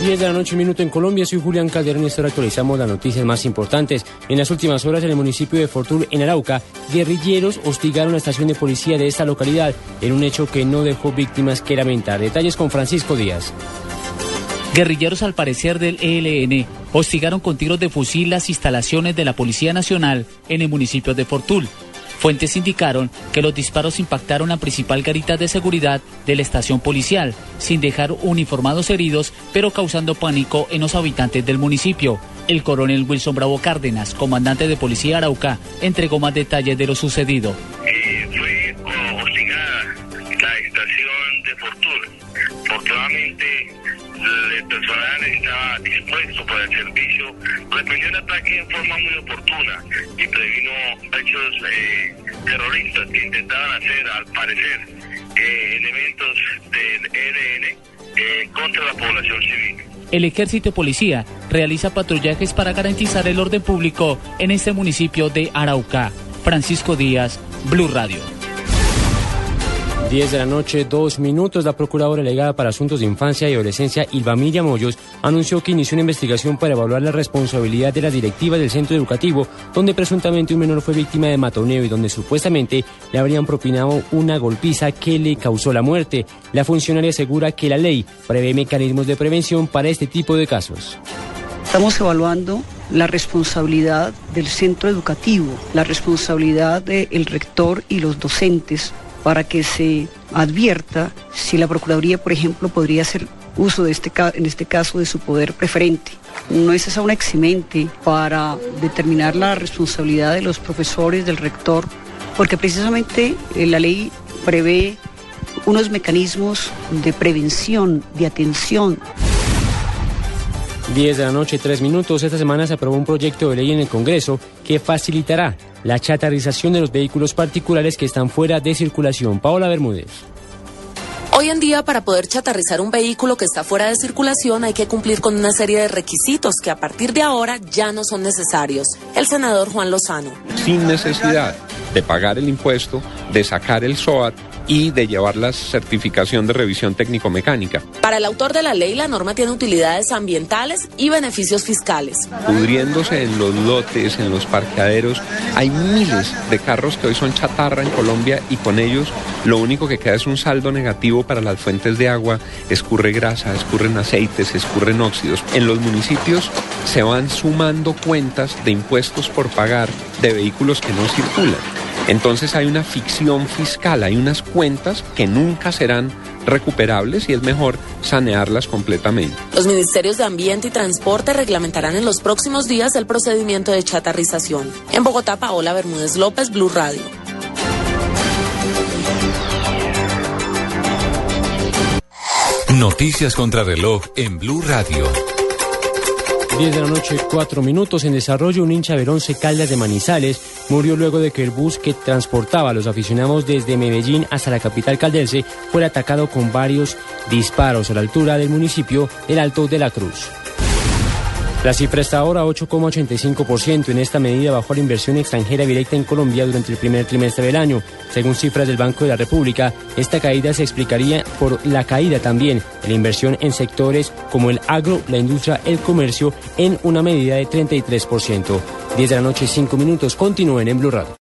10 de la noche, minuto en Colombia. Soy Julián Calderón y esto actualizamos las noticias más importantes. En las últimas horas, en el municipio de Fortul, en Arauca, guerrilleros hostigaron la estación de policía de esta localidad en un hecho que no dejó víctimas que lamentar. Detalles con Francisco Díaz. Guerrilleros, al parecer del ELN, hostigaron con tiros de fusil las instalaciones de la Policía Nacional en el municipio de Fortul. Fuentes indicaron que los disparos impactaron la principal garita de seguridad de la estación policial, sin dejar uniformados heridos, pero causando pánico en los habitantes del municipio. El coronel Wilson Bravo Cárdenas, comandante de Policía Arauca, entregó más detalles de lo sucedido. Fue la estación de el personal estaba dispuesto para el servicio, reprendió el ataque en forma muy oportuna y previno hechos eh, terroristas que intentaban hacer, al parecer, eh, elementos del ELN eh, contra la población civil. El ejército policía realiza patrullajes para garantizar el orden público en este municipio de Arauca. Francisco Díaz, Blue Radio. 10 de la noche, dos minutos. La Procuradora Delegada para Asuntos de Infancia y Adolescencia, Ilvamilla Moyos, anunció que inició una investigación para evaluar la responsabilidad de la directiva del centro educativo, donde presuntamente un menor fue víctima de matoneo y donde supuestamente le habrían propinado una golpiza que le causó la muerte. La funcionaria asegura que la ley prevé mecanismos de prevención para este tipo de casos. Estamos evaluando la responsabilidad del centro educativo, la responsabilidad del rector y los docentes para que se advierta si la Procuraduría, por ejemplo, podría hacer uso de este, en este caso de su poder preferente. No es esa una eximente para determinar la responsabilidad de los profesores, del rector, porque precisamente eh, la ley prevé unos mecanismos de prevención, de atención. 10 de la noche, 3 minutos. Esta semana se aprobó un proyecto de ley en el Congreso que facilitará la chatarrización de los vehículos particulares que están fuera de circulación. Paola Bermúdez. Hoy en día, para poder chatarrizar un vehículo que está fuera de circulación, hay que cumplir con una serie de requisitos que a partir de ahora ya no son necesarios. El senador Juan Lozano. Sin necesidad de pagar el impuesto, de sacar el SOAT y de llevar la certificación de revisión técnico-mecánica. Para el autor de la ley, la norma tiene utilidades ambientales y beneficios fiscales. Pudriéndose en los lotes, en los parqueaderos, hay miles de carros que hoy son chatarra en Colombia y con ellos lo único que queda es un saldo negativo para las fuentes de agua, escurre grasa, escurren aceites, escurren óxidos. En los municipios se van sumando cuentas de impuestos por pagar de vehículos que no circulan. Entonces hay una ficción fiscal, hay unas cuentas que nunca serán recuperables y es mejor sanearlas completamente. Los ministerios de Ambiente y Transporte reglamentarán en los próximos días el procedimiento de chatarrización. En Bogotá, Paola Bermúdez López, Blue Radio. Noticias contra reloj en Blue Radio. 10 de la noche, 4 minutos. En desarrollo, un hincha de Caldas de Manizales murió luego de que el bus que transportaba a los aficionados desde Medellín hasta la capital caldense fuera atacado con varios disparos a la altura del municipio del Alto de la Cruz. La cifra está ahora 8,85%. En esta medida bajó la inversión extranjera directa en Colombia durante el primer trimestre del año. Según cifras del Banco de la República, esta caída se explicaría por la caída también de la inversión en sectores como el agro, la industria, el comercio en una medida de 33%. 10 de la noche, 5 minutos. Continúen en Blue Radio.